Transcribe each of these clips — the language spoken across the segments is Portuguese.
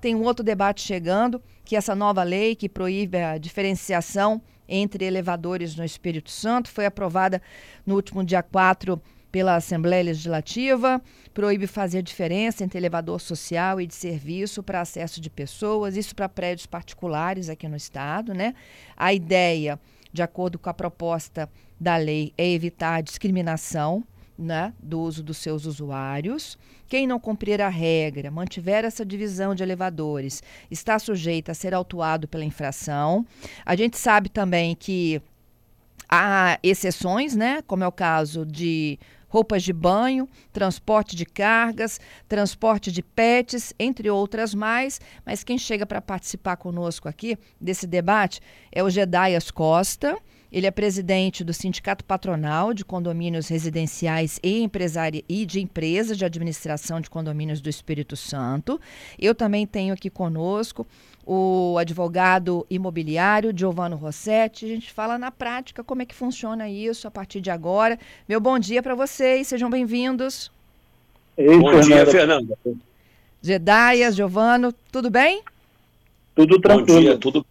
tem um outro debate chegando, que essa nova lei que proíbe a diferenciação entre elevadores no Espírito Santo foi aprovada no último dia 4 pela Assembleia Legislativa, proíbe fazer diferença entre elevador social e de serviço para acesso de pessoas, isso para prédios particulares aqui no estado, né? A ideia, de acordo com a proposta da lei, é evitar a discriminação né, do uso dos seus usuários. Quem não cumprir a regra, mantiver essa divisão de elevadores, está sujeito a ser autuado pela infração. A gente sabe também que há exceções, né, como é o caso de roupas de banho, transporte de cargas, transporte de pets, entre outras mais. Mas quem chega para participar conosco aqui desse debate é o Gedaias Costa. Ele é presidente do Sindicato Patronal de Condomínios Residenciais e, Empresari e de Empresas de Administração de Condomínios do Espírito Santo. Eu também tenho aqui conosco o advogado imobiliário Giovanni Rossetti. A gente fala na prática como é que funciona isso a partir de agora. Meu bom dia para vocês, sejam bem-vindos. Bom dia, Fernanda. Gedaias, Giovano, tudo bem? Tudo tranquilo. Bom dia, tudo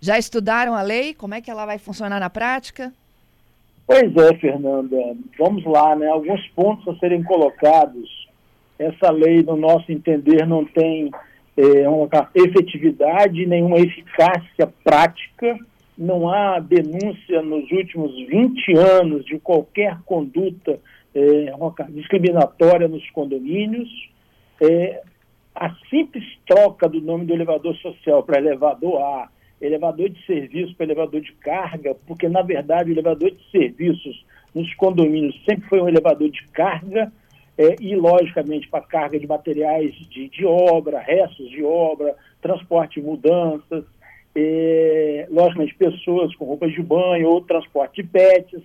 já estudaram a lei? Como é que ela vai funcionar na prática? Pois é, Fernanda. Vamos lá, né? Alguns pontos a serem colocados. Essa lei, no nosso entender, não tem é, uma efetividade, nenhuma eficácia prática. Não há denúncia nos últimos 20 anos de qualquer conduta é, discriminatória nos condomínios. É, a simples troca do nome do elevador social para elevador A elevador de serviço para elevador de carga, porque, na verdade, o elevador de serviços nos condomínios sempre foi um elevador de carga, é, e, logicamente, para carga de materiais de, de, obra, restos de obra, transporte de mudanças, é, logicamente, pessoas com roupas de banho ou transporte de pets.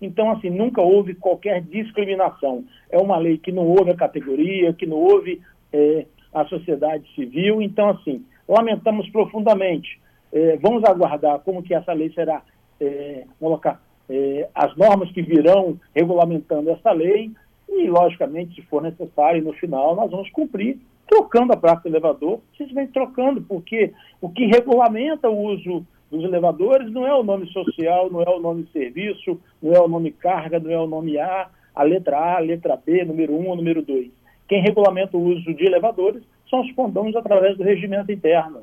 Então, assim, nunca houve qualquer discriminação. É uma lei que não houve a categoria, que não houve é, a sociedade civil. Então, assim, lamentamos profundamente é, vamos aguardar como que essa lei será é, colocar é, as normas que virão regulamentando essa lei e, logicamente, se for necessário, no final nós vamos cumprir trocando a praça do elevador, simplesmente trocando, porque o que regulamenta o uso dos elevadores não é o nome social, não é o nome serviço, não é o nome carga, não é o nome A, a letra A, a letra B, número 1 ou número 2. Quem regulamenta o uso de elevadores são os condões através do regimento interno.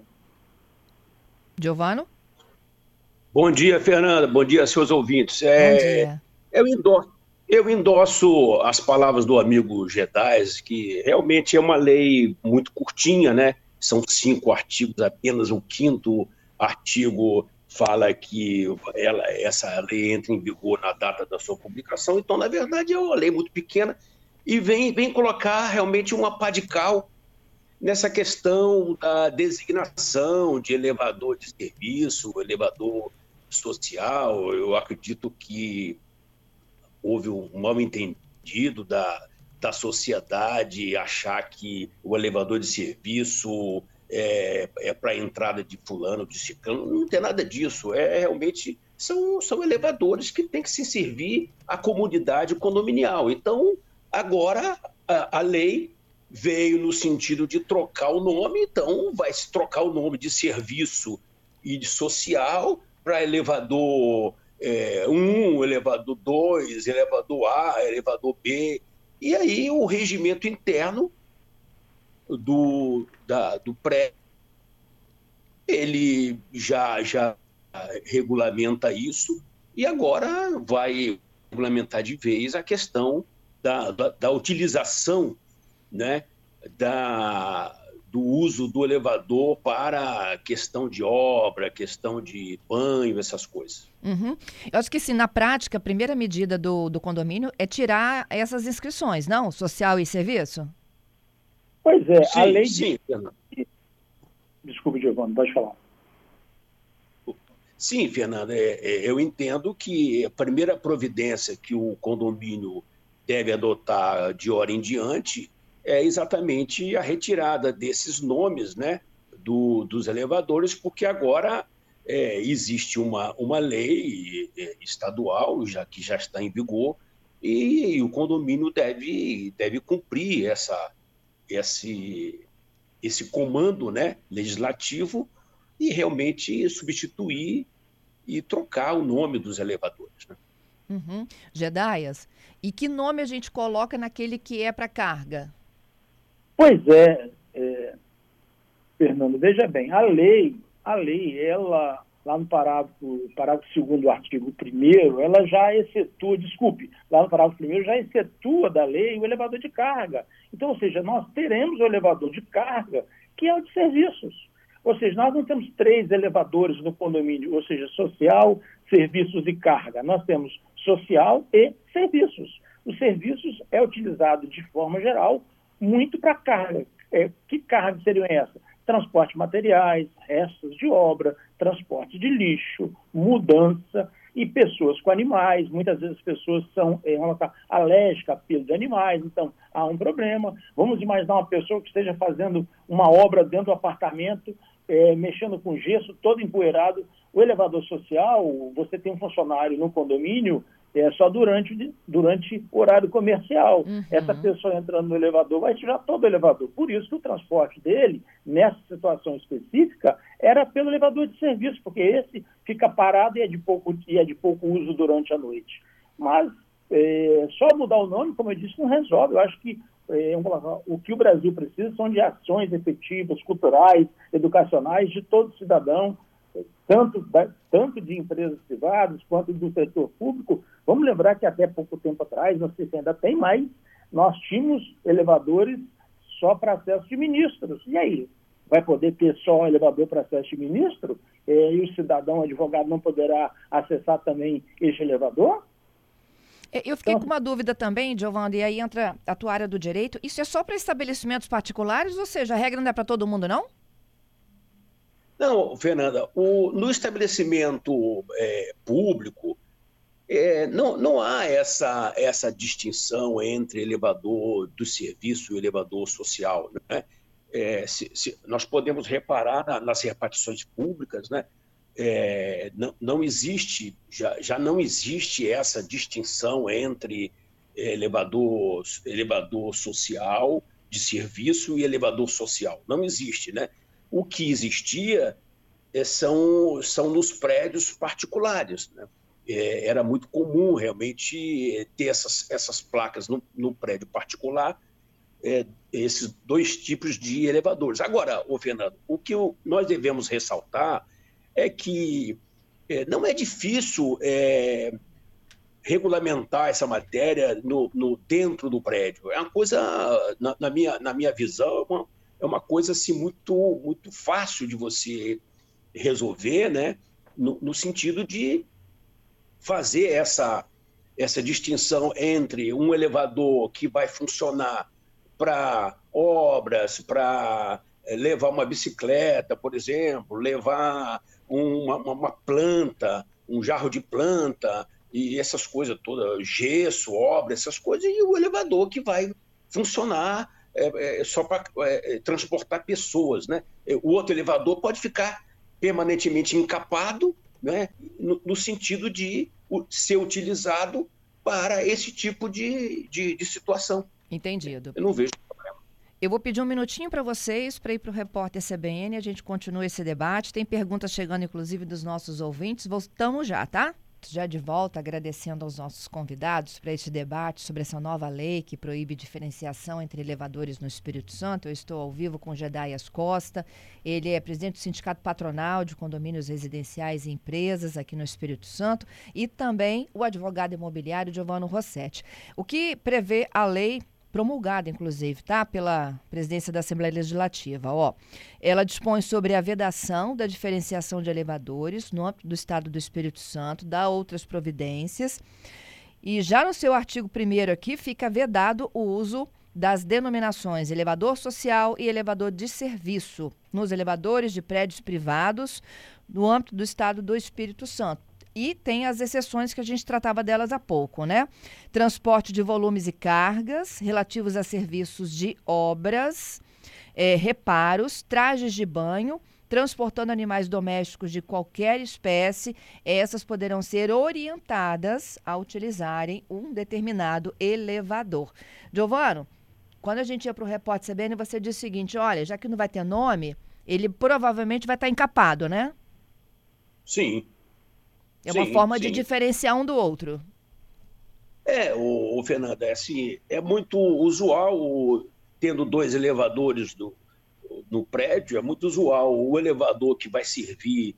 Giovano? Bom dia, Fernanda. Bom dia, seus ouvintes. É, Bom dia. Eu endosso, eu endosso as palavras do amigo Gedais, que realmente é uma lei muito curtinha, né? São cinco artigos, apenas o quinto artigo fala que ela, essa lei entra em vigor na data da sua publicação. Então, na verdade, é uma lei muito pequena e vem, vem colocar realmente uma pá de cal nessa questão da designação de elevador de serviço, elevador social. Eu acredito que houve um mal entendido da, da sociedade achar que o elevador de serviço é, é para entrada de fulano, de ciclano. Não tem nada disso. É realmente são, são elevadores que têm que se servir à comunidade condominial. Então, agora a, a lei veio no sentido de trocar o nome, então vai se trocar o nome de serviço e de social para elevador 1, é, um, elevador 2, elevador A, elevador B. E aí o regimento interno do, da, do pré ele já, já regulamenta isso e agora vai regulamentar de vez a questão da, da, da utilização né, da, do uso do elevador para questão de obra, questão de banho, essas coisas. Uhum. Eu acho que sim, na prática, a primeira medida do, do condomínio é tirar essas inscrições, não? Social e serviço? Pois é, sim, a lei sim, de... Desculpe, Giovanni, pode falar. Sim, Fernanda, é, é, eu entendo que a primeira providência que o condomínio deve adotar de hora em diante é exatamente a retirada desses nomes né, do, dos elevadores, porque agora é, existe uma, uma lei é, estadual já que já está em vigor e, e o condomínio deve, deve cumprir essa, esse, esse comando né, legislativo e realmente substituir e trocar o nome dos elevadores. Né? Uhum. Gedaias, e que nome a gente coloca naquele que é para carga? Pois é, é, Fernando, veja bem, a lei, a lei, ela, lá no parágrafo, parágrafo 2 do artigo 1 ela já excetua, desculpe, lá no parágrafo 1 já excetua da lei o elevador de carga. Então, ou seja, nós teremos o elevador de carga, que é o de serviços. Ou seja, nós não temos três elevadores no condomínio, ou seja, social, serviços e carga. Nós temos social e serviços. Os serviços é utilizado de forma geral muito para carga. É, que cargas seriam essas? Transporte de materiais, restos de obra, transporte de lixo, mudança e pessoas com animais. Muitas vezes as pessoas são é, alérgicas a pelo de animais, então há um problema. Vamos imaginar uma pessoa que esteja fazendo uma obra dentro do apartamento, é, mexendo com gesso, todo empoeirado. O elevador social, você tem um funcionário no condomínio, é só durante, durante horário comercial. Uhum. Essa pessoa entrando no elevador vai tirar todo o elevador. Por isso que o transporte dele, nessa situação específica, era pelo elevador de serviço, porque esse fica parado e é de pouco, e é de pouco uso durante a noite. Mas é, só mudar o nome, como eu disse, não resolve. Eu acho que é, o que o Brasil precisa são de ações efetivas, culturais, educacionais de todo cidadão, tanto, tanto de empresas privadas quanto do setor público. Vamos lembrar que até pouco tempo atrás, não sei se ainda tem mais, nós tínhamos elevadores só para acesso de ministros. E aí? Vai poder ter só um elevador para acesso de ministro? E o cidadão, o advogado, não poderá acessar também este elevador? É, eu fiquei então, com uma dúvida também, Giovanni, e aí entra a tua área do direito. Isso é só para estabelecimentos particulares, ou seja, a regra não é para todo mundo, não? Não, Fernanda, o, no estabelecimento é, público, é, não, não há essa, essa distinção entre elevador do serviço e elevador social. Né? É, se, se, nós podemos reparar na, nas repartições públicas, né? é, não, não existe, já, já não existe essa distinção entre elevador, elevador social de serviço e elevador social. Não existe, né? O que existia é, são, são nos prédios particulares, né? É, era muito comum realmente ter essas, essas placas no, no prédio particular, é, esses dois tipos de elevadores. Agora, ô Fernando, o que nós devemos ressaltar é que é, não é difícil é, regulamentar essa matéria no, no, dentro do prédio. É uma coisa, na, na, minha, na minha visão, é uma, é uma coisa assim, muito, muito fácil de você resolver, né? no, no sentido de fazer essa, essa distinção entre um elevador que vai funcionar para obras, para é, levar uma bicicleta, por exemplo, levar uma, uma, planta, um jarro de planta e essas coisas todas, gesso, obra, essas coisas, e o elevador que vai funcionar é, é, só para é, transportar pessoas. Né? O outro elevador pode ficar permanentemente encapado, né? no, no sentido de ser utilizado para esse tipo de, de, de situação. Entendido. Eu não vejo eu vou pedir um minutinho para vocês para ir para o repórter CBN. A gente continua esse debate. Tem perguntas chegando, inclusive, dos nossos ouvintes. Voltamos já, tá? Já de volta, agradecendo aos nossos convidados para este debate sobre essa nova lei que proíbe diferenciação entre elevadores no Espírito Santo. Eu estou ao vivo com Gedaias Costa. Ele é presidente do Sindicato Patronal de Condomínios Residenciais e Empresas aqui no Espírito Santo e também o advogado imobiliário Giovanni Rossetti. O que prevê a lei promulgada, inclusive, tá? Pela presidência da Assembleia Legislativa. Ó, ela dispõe sobre a vedação da diferenciação de elevadores no âmbito do Estado do Espírito Santo, dá outras providências. E já no seu artigo 1 aqui fica vedado o uso das denominações elevador social e elevador de serviço nos elevadores de prédios privados no âmbito do Estado do Espírito Santo e tem as exceções que a gente tratava delas há pouco, né? Transporte de volumes e cargas relativos a serviços de obras, é, reparos, trajes de banho, transportando animais domésticos de qualquer espécie, essas poderão ser orientadas a utilizarem um determinado elevador. Giovano, quando a gente ia para o repórter CBN, você disse o seguinte: olha, já que não vai ter nome, ele provavelmente vai estar encapado, né? Sim. É uma sim, forma sim. de diferenciar um do outro. É, o, o Fernanda, é assim, é muito usual, tendo dois elevadores no, no prédio, é muito usual o elevador que vai servir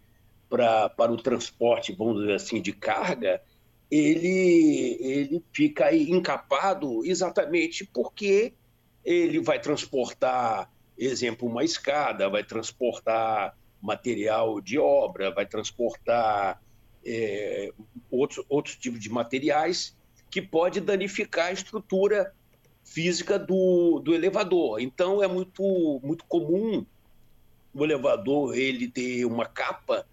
pra, para o transporte, vamos dizer assim, de carga, ele, ele fica aí encapado exatamente porque ele vai transportar, exemplo, uma escada, vai transportar material de obra, vai transportar é, outros, outros tipos de materiais que pode danificar a estrutura física do, do elevador. Então é muito, muito comum o elevador ele ter uma capa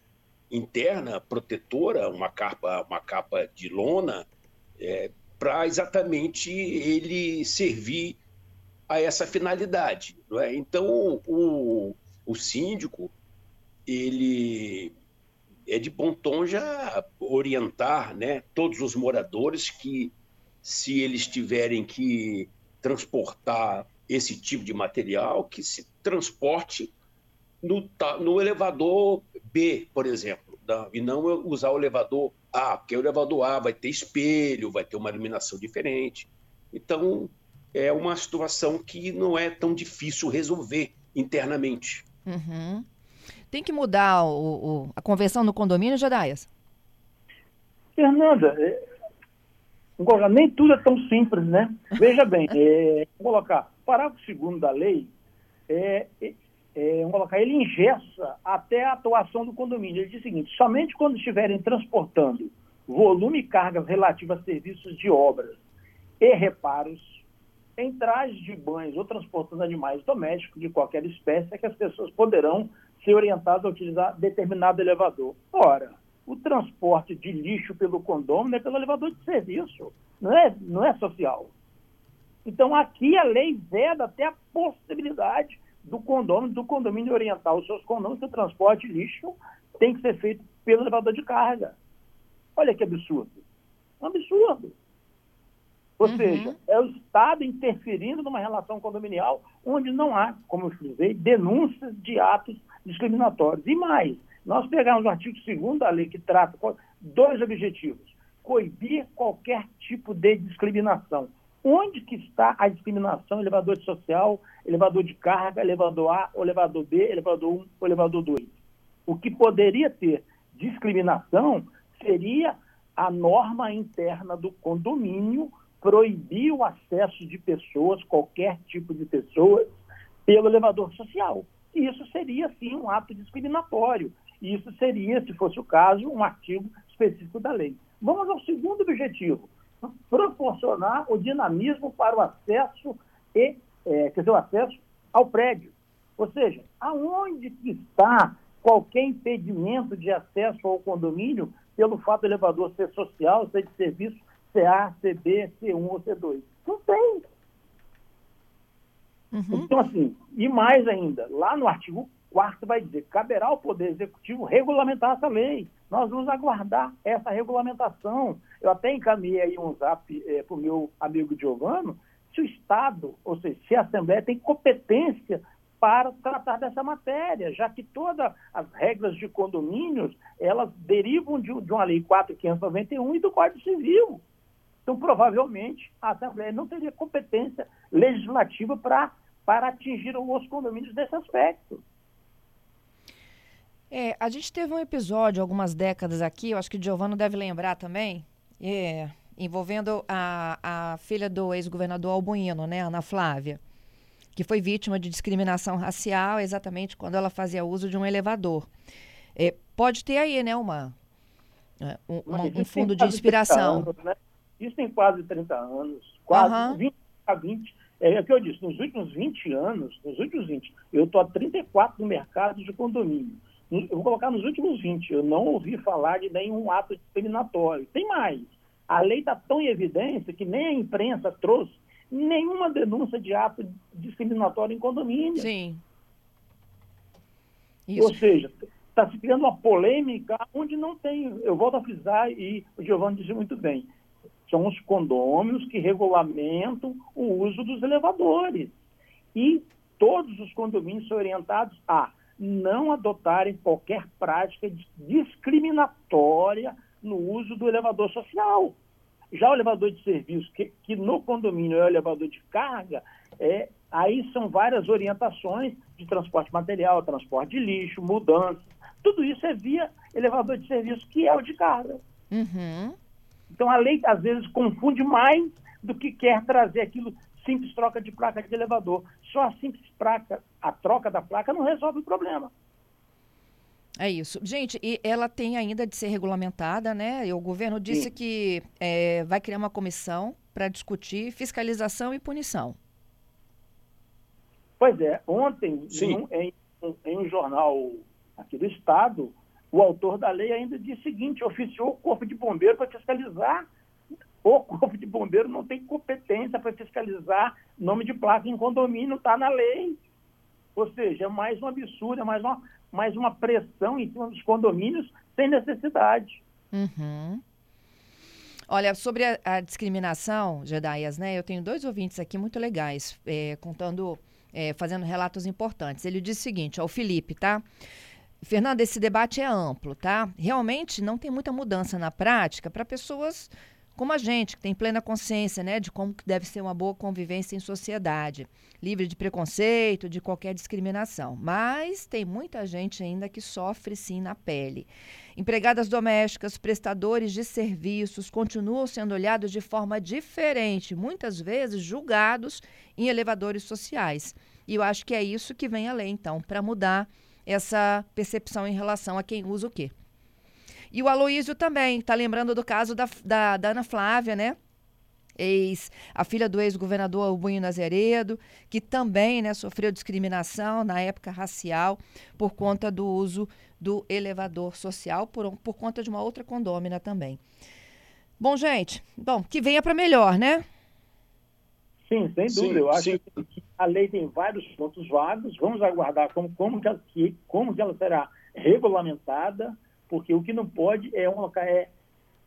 interna protetora, uma capa, uma capa de lona, é, para exatamente ele servir a essa finalidade. É? Então o, o síndico ele é de bom tom já orientar né, todos os moradores que, se eles tiverem que transportar esse tipo de material, que se transporte no, no elevador B, por exemplo, e não usar o elevador A, porque o elevador A vai ter espelho, vai ter uma iluminação diferente. Então, é uma situação que não é tão difícil resolver internamente. Uhum. Tem que mudar o, o, a convenção no condomínio, Jadaias? Fernanda, é, nem tudo é tão simples, né? Veja bem, é, vou colocar, parágrafo segundo da lei, é, é, é, vamos colocar, ele ingessa até a atuação do condomínio. Ele diz o seguinte, somente quando estiverem transportando volume e cargas relativas a serviços de obras e reparos, em trajes de banhos ou transportando animais domésticos de qualquer espécie, é que as pessoas poderão ser orientadas a utilizar determinado elevador. Ora, o transporte de lixo pelo condomínio é pelo elevador de serviço, não é, não é social. Então, aqui a lei veda até a possibilidade do condomínio, do condomínio orientar os seus condomínios que o transporte de lixo tem que ser feito pelo elevador de carga. Olha que absurdo. Um absurdo. Ou uhum. seja, é o Estado interferindo numa relação condominial onde não há, como eu frisei, denúncias de atos discriminatórios. E mais, nós pegamos o artigo 2 da lei que trata dois objetivos. Coibir qualquer tipo de discriminação. Onde que está a discriminação? Elevador social, elevador de carga, elevador A, elevador B, elevador 1 ou elevador 2. O que poderia ter discriminação seria a norma interna do condomínio proibir o acesso de pessoas, qualquer tipo de pessoas, pelo elevador social. Isso seria, sim, um ato discriminatório. E isso seria, se fosse o caso, um artigo específico da lei. Vamos ao segundo objetivo, proporcionar o dinamismo para o acesso e, é, quer dizer, o acesso ao prédio. Ou seja, aonde está qualquer impedimento de acesso ao condomínio pelo fato do elevador ser social, ser de serviço, CA, CB, C1 ou C2. Não tem. Uhum. Então, assim, e mais ainda, lá no artigo 4 vai dizer, caberá ao Poder Executivo regulamentar essa lei. Nós vamos aguardar essa regulamentação. Eu até encaminhei aí um zap é, para o meu amigo Giovano, se o Estado, ou seja, se a Assembleia tem competência para tratar dessa matéria, já que todas as regras de condomínios, elas derivam de, de uma lei 4.591 e do Código Civil. Então, provavelmente, a Assembleia não teria competência legislativa para para atingir os condomínios nesse aspecto. É, a gente teve um episódio algumas décadas aqui, eu acho que o Giovanni deve lembrar também, é, envolvendo a, a filha do ex-governador Albuino, né, Ana Flávia, que foi vítima de discriminação racial exatamente quando ela fazia uso de um elevador. É, pode ter aí, né, uma, é, um, um fundo de inspiração. Anos, né? Isso tem quase 30 anos, quase uhum. 20 a 20. É, é o que eu disse, nos últimos 20 anos, nos últimos 20, eu estou há 34 no mercado de condomínio. Eu vou colocar nos últimos 20, eu não ouvi falar de nenhum ato discriminatório. Tem mais. A lei está tão em evidência que nem a imprensa trouxe nenhuma denúncia de ato discriminatório em condomínio. Sim. Isso. Ou seja, está se criando uma polêmica onde não tem. Eu volto a frisar, e o Giovanni disse muito bem são os condôminos que regulamentam o uso dos elevadores. E todos os condomínios são orientados a não adotarem qualquer prática discriminatória no uso do elevador social. Já o elevador de serviço, que, que no condomínio é o elevador de carga, é, aí são várias orientações de transporte material, transporte de lixo, mudanças. Tudo isso é via elevador de serviço, que é o de carga. Uhum. Então a lei às vezes confunde mais do que quer trazer aquilo simples troca de placa de elevador. Só a simples placa, a troca da placa não resolve o problema. É isso. Gente, e ela tem ainda de ser regulamentada, né? E o governo disse Sim. que é, vai criar uma comissão para discutir fiscalização e punição. Pois é, ontem, Sim. Em, em, em um jornal aqui do Estado, o autor da lei ainda disse o seguinte, oficiou o Corpo de Bombeiro para fiscalizar o Corpo de Bombeiro não tem competência para fiscalizar nome de placa em condomínio, está na lei. Ou seja, é mais um absurdo, é mais uma, mais uma pressão em cima dos condomínios sem necessidade. Uhum. Olha, sobre a, a, discriminação, Jedaias, né? Eu tenho dois ouvintes aqui muito legais, é, contando, é, fazendo relatos importantes. Ele diz o seguinte, ó, o Felipe, tá? Fernando, esse debate é amplo, tá? Realmente não tem muita mudança na prática para pessoas como a gente, que tem plena consciência né, de como deve ser uma boa convivência em sociedade, livre de preconceito, de qualquer discriminação. Mas tem muita gente ainda que sofre sim na pele. Empregadas domésticas, prestadores de serviços continuam sendo olhados de forma diferente, muitas vezes julgados em elevadores sociais. E eu acho que é isso que vem a lei, então, para mudar essa percepção em relação a quem usa o quê. E o Aloísio também, tá lembrando do caso da, da, da Ana Flávia, né? Ex, a filha do ex-governador Albunho Nazeredo, que também né, sofreu discriminação na época racial por conta do uso do elevador social, por, por conta de uma outra condômina também. Bom, gente, bom, que venha para melhor, né? Sim, sem dúvida. Sim, Eu acho sim. que a lei tem vários pontos vagos. Vamos aguardar como, como, que, como que ela será regulamentada porque o que não pode é, uma, é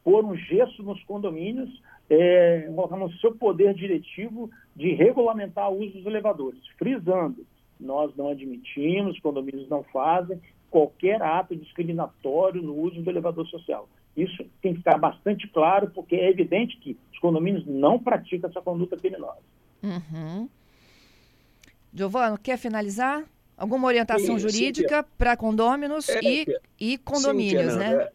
pôr um gesso nos condomínios, é, colocar no seu poder diretivo de regulamentar o uso dos elevadores, frisando, nós não admitimos, os condomínios não fazem qualquer ato discriminatório no uso do elevador social. Isso tem que ficar bastante claro, porque é evidente que os condomínios não praticam essa conduta criminosa. Uhum. Giovano, quer finalizar? Alguma orientação sim, jurídica para condôminos é, e, e condomínios, sim, né?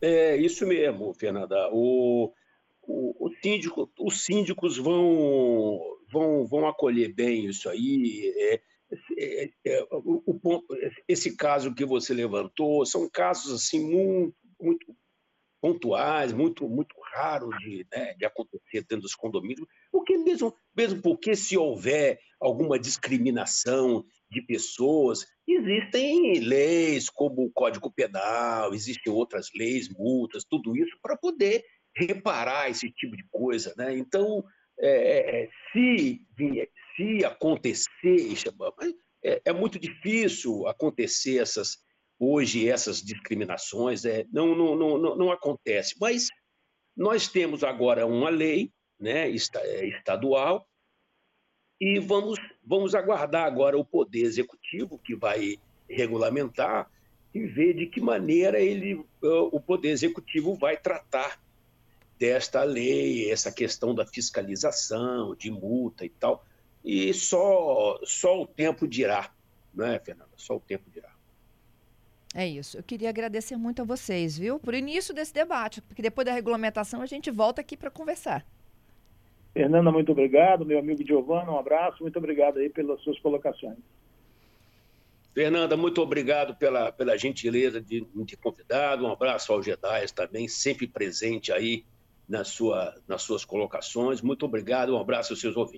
É, é, isso mesmo, Fernanda. O, o, o síndico, os síndicos vão, vão, vão acolher bem isso aí. É, é, é, o, o, esse caso que você levantou são casos assim muito, muito pontuais, muito, muito raros de, né, de acontecer dentro dos condomínios, porque mesmo, mesmo porque se houver alguma discriminação de pessoas, existem leis como o Código Penal, existem outras leis, multas, tudo isso para poder reparar esse tipo de coisa. Né? Então, é, é se, se acontecer, é, é muito difícil acontecer essas hoje essas discriminações, é, não, não, não, não acontece. Mas nós temos agora uma lei né, é, estadual e vamos, vamos aguardar agora o Poder Executivo, que vai regulamentar, e ver de que maneira ele, o Poder Executivo vai tratar desta lei, essa questão da fiscalização, de multa e tal. E só, só o tempo dirá, não é, Fernanda? Só o tempo dirá. É isso. Eu queria agradecer muito a vocês, viu, por início desse debate, porque depois da regulamentação a gente volta aqui para conversar. Fernanda, muito obrigado. Meu amigo Giovanni, um abraço. Muito obrigado aí pelas suas colocações. Fernanda, muito obrigado pela, pela gentileza de me ter convidado. Um abraço ao Gedais também, sempre presente aí na sua, nas suas colocações. Muito obrigado. Um abraço aos seus ouvintes.